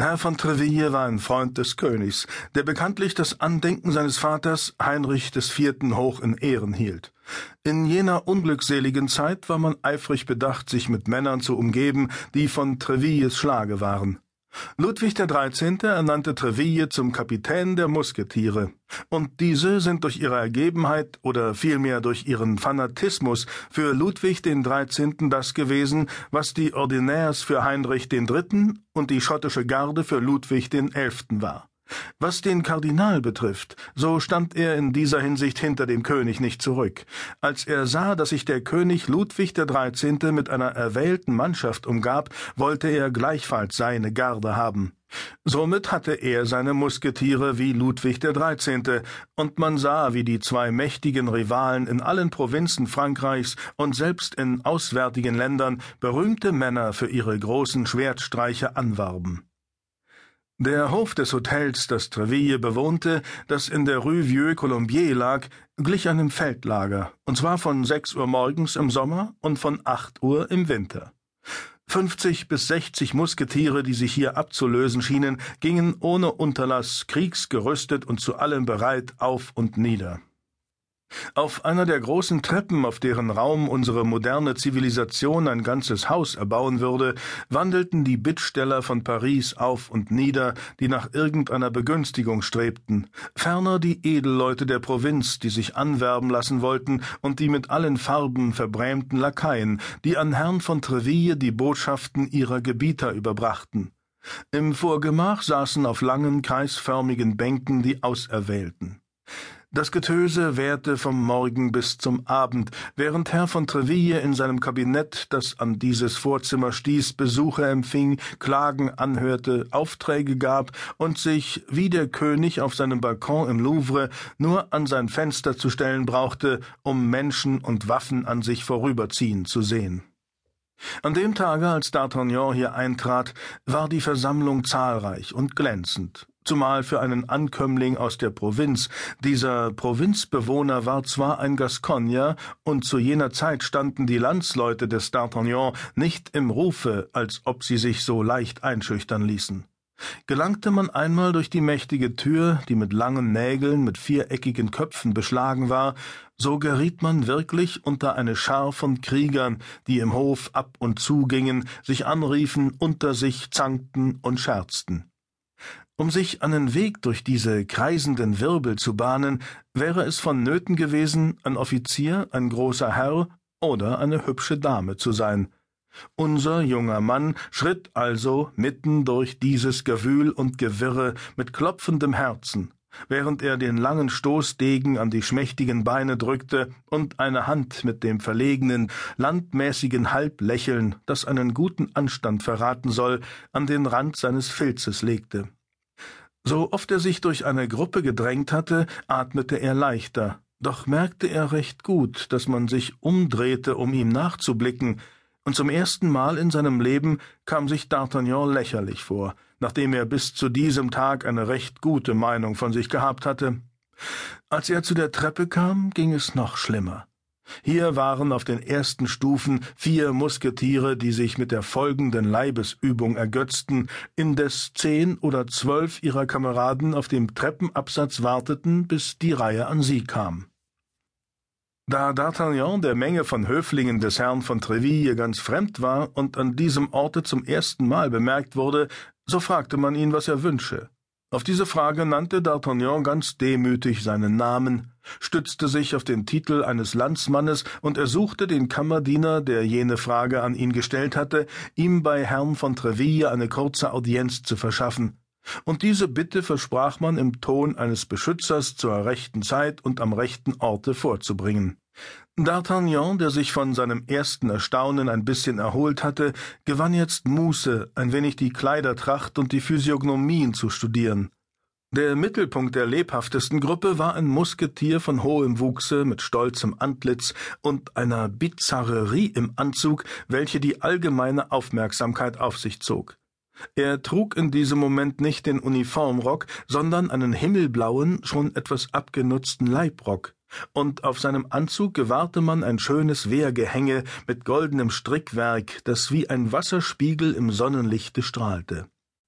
Herr von Treville war ein Freund des Königs, der bekanntlich das Andenken seines Vaters Heinrich IV. hoch in Ehren hielt. In jener unglückseligen Zeit war man eifrig bedacht, sich mit Männern zu umgeben, die von Trevilles Schlage waren. Ludwig XIII. ernannte Treville zum Kapitän der Musketiere, und diese sind durch ihre Ergebenheit oder vielmehr durch ihren Fanatismus für Ludwig XIII. das gewesen, was die Ordinaires für Heinrich III. und die schottische Garde für Ludwig XI. war. Was den Kardinal betrifft, so stand er in dieser Hinsicht hinter dem König nicht zurück. Als er sah, dass sich der König Ludwig XIII. mit einer erwählten Mannschaft umgab, wollte er gleichfalls seine Garde haben. Somit hatte er seine Musketiere wie Ludwig XIII., und man sah, wie die zwei mächtigen Rivalen in allen Provinzen Frankreichs und selbst in auswärtigen Ländern berühmte Männer für ihre großen Schwertstreiche anwarben. Der Hof des Hotels, das Treville bewohnte, das in der Rue Vieux Colombier lag, glich einem Feldlager, und zwar von sechs Uhr morgens im Sommer und von acht Uhr im Winter. Fünfzig bis sechzig Musketiere, die sich hier abzulösen schienen, gingen ohne Unterlass, kriegsgerüstet und zu allem bereit, auf und nieder. Auf einer der großen Treppen, auf deren Raum unsere moderne Zivilisation ein ganzes Haus erbauen würde, wandelten die Bittsteller von Paris auf und nieder, die nach irgendeiner Begünstigung strebten, ferner die Edelleute der Provinz, die sich anwerben lassen wollten, und die mit allen Farben verbrämten Lakaien, die an Herrn von Treville die Botschaften ihrer Gebieter überbrachten. Im Vorgemach saßen auf langen, kreisförmigen Bänken die Auserwählten. Das Getöse währte vom Morgen bis zum Abend, während Herr von Treville in seinem Kabinett, das an dieses Vorzimmer stieß, Besuche empfing, Klagen anhörte, Aufträge gab und sich, wie der König auf seinem Balkon im Louvre, nur an sein Fenster zu stellen brauchte, um Menschen und Waffen an sich vorüberziehen zu sehen. An dem Tage, als D'Artagnan hier eintrat, war die Versammlung zahlreich und glänzend, zumal für einen Ankömmling aus der Provinz. Dieser Provinzbewohner war zwar ein Gascogner, und zu jener Zeit standen die Landsleute des D'Artagnan nicht im Rufe, als ob sie sich so leicht einschüchtern ließen. Gelangte man einmal durch die mächtige Tür, die mit langen Nägeln mit viereckigen Köpfen beschlagen war, so geriet man wirklich unter eine Schar von Kriegern, die im Hof ab und zu gingen, sich anriefen, unter sich zankten und scherzten. Um sich einen Weg durch diese kreisenden Wirbel zu bahnen, wäre es vonnöten gewesen, ein Offizier, ein großer Herr oder eine hübsche Dame zu sein. Unser junger Mann schritt also mitten durch dieses Gewühl und Gewirre mit klopfendem Herzen, während er den langen Stoßdegen an die schmächtigen Beine drückte und eine Hand mit dem verlegenen, landmäßigen Halblächeln, das einen guten Anstand verraten soll, an den Rand seines Filzes legte. So oft er sich durch eine Gruppe gedrängt hatte, atmete er leichter, doch merkte er recht gut, dass man sich umdrehte, um ihm nachzublicken, und zum ersten Mal in seinem Leben kam sich D'Artagnan lächerlich vor, nachdem er bis zu diesem Tag eine recht gute Meinung von sich gehabt hatte. Als er zu der Treppe kam, ging es noch schlimmer. Hier waren auf den ersten Stufen vier Musketiere, die sich mit der folgenden Leibesübung ergötzten, indes zehn oder zwölf ihrer Kameraden auf dem Treppenabsatz warteten, bis die Reihe an sie kam. Da D'Artagnan der Menge von Höflingen des Herrn von Treville ganz fremd war und an diesem Orte zum ersten Mal bemerkt wurde, so fragte man ihn, was er wünsche. Auf diese Frage nannte D'Artagnan ganz demütig seinen Namen, stützte sich auf den Titel eines Landsmannes und ersuchte den Kammerdiener, der jene Frage an ihn gestellt hatte, ihm bei Herrn von Treville eine kurze Audienz zu verschaffen und diese Bitte versprach man im Ton eines Beschützers zur rechten Zeit und am rechten Orte vorzubringen. D'Artagnan, der sich von seinem ersten Erstaunen ein bisschen erholt hatte, gewann jetzt Muße, ein wenig die Kleidertracht und die Physiognomien zu studieren. Der Mittelpunkt der lebhaftesten Gruppe war ein Musketier von hohem Wuchse mit stolzem Antlitz und einer Bizarrerie im Anzug, welche die allgemeine Aufmerksamkeit auf sich zog. Er trug in diesem Moment nicht den Uniformrock, sondern einen himmelblauen, schon etwas abgenutzten Leibrock, und auf seinem Anzug gewahrte man ein schönes Wehrgehänge mit goldenem Strickwerk, das wie ein Wasserspiegel im Sonnenlichte strahlte.